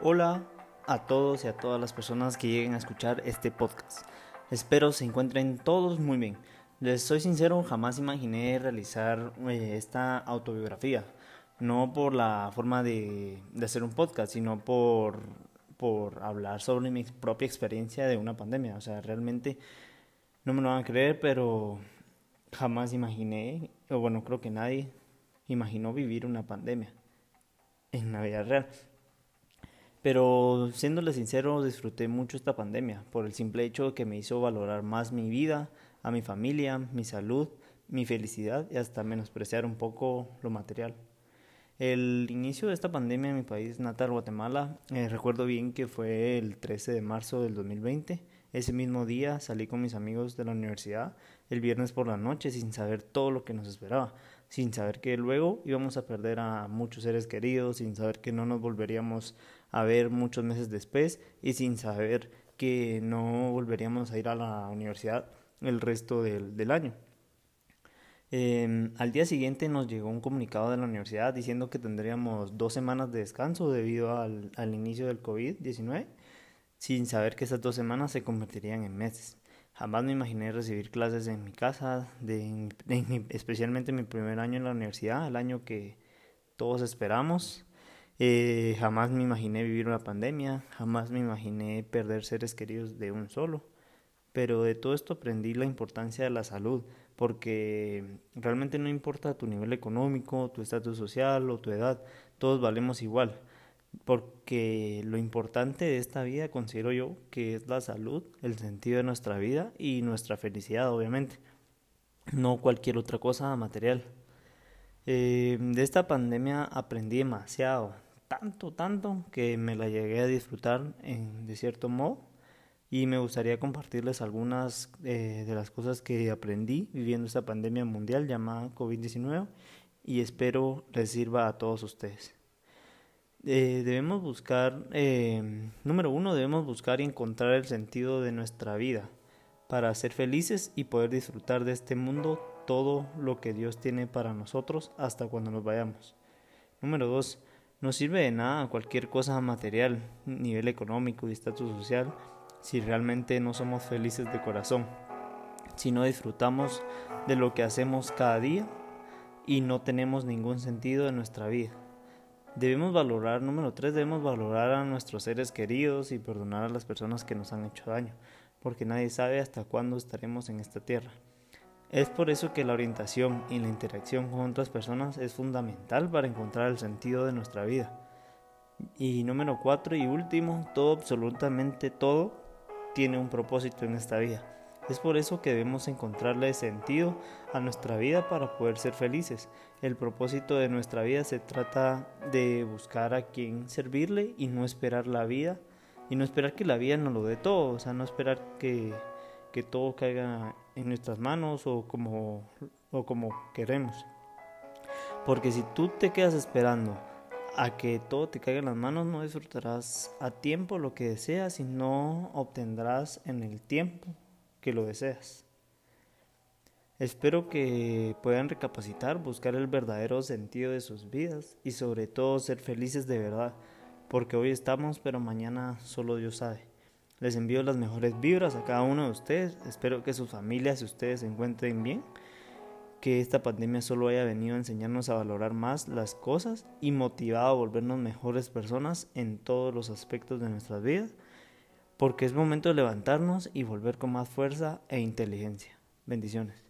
Hola a todos y a todas las personas que lleguen a escuchar este podcast. Espero se encuentren todos muy bien. Les soy sincero, jamás imaginé realizar eh, esta autobiografía. No por la forma de, de hacer un podcast, sino por, por hablar sobre mi propia experiencia de una pandemia. O sea, realmente no me lo van a creer, pero jamás imaginé, o bueno, creo que nadie imaginó vivir una pandemia en la vida real. Pero siéndole sincero, disfruté mucho esta pandemia por el simple hecho que me hizo valorar más mi vida, a mi familia, mi salud, mi felicidad y hasta menospreciar un poco lo material. El inicio de esta pandemia en mi país natal, Guatemala, eh, recuerdo bien que fue el 13 de marzo del 2020. Ese mismo día salí con mis amigos de la universidad el viernes por la noche sin saber todo lo que nos esperaba sin saber que luego íbamos a perder a muchos seres queridos, sin saber que no nos volveríamos a ver muchos meses después y sin saber que no volveríamos a ir a la universidad el resto del, del año. Em, al día siguiente nos llegó un comunicado de la universidad diciendo que tendríamos dos semanas de descanso debido al, al inicio del COVID-19, sin saber que esas dos semanas se convertirían en meses. Jamás me imaginé recibir clases en mi casa, de, especialmente en mi primer año en la universidad, el año que todos esperamos. Eh, jamás me imaginé vivir una pandemia, jamás me imaginé perder seres queridos de un solo. Pero de todo esto aprendí la importancia de la salud, porque realmente no importa tu nivel económico, tu estatus social o tu edad, todos valemos igual porque lo importante de esta vida considero yo que es la salud, el sentido de nuestra vida y nuestra felicidad, obviamente, no cualquier otra cosa material. Eh, de esta pandemia aprendí demasiado, tanto, tanto, que me la llegué a disfrutar en, de cierto modo y me gustaría compartirles algunas eh, de las cosas que aprendí viviendo esta pandemia mundial llamada COVID-19 y espero les sirva a todos ustedes. Eh, debemos buscar, eh, número uno, debemos buscar y encontrar el sentido de nuestra vida para ser felices y poder disfrutar de este mundo todo lo que Dios tiene para nosotros hasta cuando nos vayamos. Número dos, no sirve de nada cualquier cosa material, nivel económico y estatus social si realmente no somos felices de corazón, si no disfrutamos de lo que hacemos cada día y no tenemos ningún sentido en nuestra vida. Debemos valorar, número tres, debemos valorar a nuestros seres queridos y perdonar a las personas que nos han hecho daño, porque nadie sabe hasta cuándo estaremos en esta tierra. Es por eso que la orientación y la interacción con otras personas es fundamental para encontrar el sentido de nuestra vida. Y número cuatro y último, todo, absolutamente todo, tiene un propósito en esta vida. Es por eso que debemos encontrarle sentido a nuestra vida para poder ser felices. El propósito de nuestra vida se trata de buscar a quien servirle y no esperar la vida y no esperar que la vida nos lo dé todo, o sea, no esperar que, que todo caiga en nuestras manos o como, o como queremos. Porque si tú te quedas esperando a que todo te caiga en las manos, no disfrutarás a tiempo lo que deseas y no obtendrás en el tiempo que lo deseas. Espero que puedan recapacitar, buscar el verdadero sentido de sus vidas y sobre todo ser felices de verdad, porque hoy estamos, pero mañana solo Dios sabe. Les envío las mejores vibras a cada uno de ustedes, espero que sus familias y ustedes se encuentren bien, que esta pandemia solo haya venido a enseñarnos a valorar más las cosas y motivado a volvernos mejores personas en todos los aspectos de nuestras vidas porque es momento de levantarnos y volver con más fuerza e inteligencia. Bendiciones.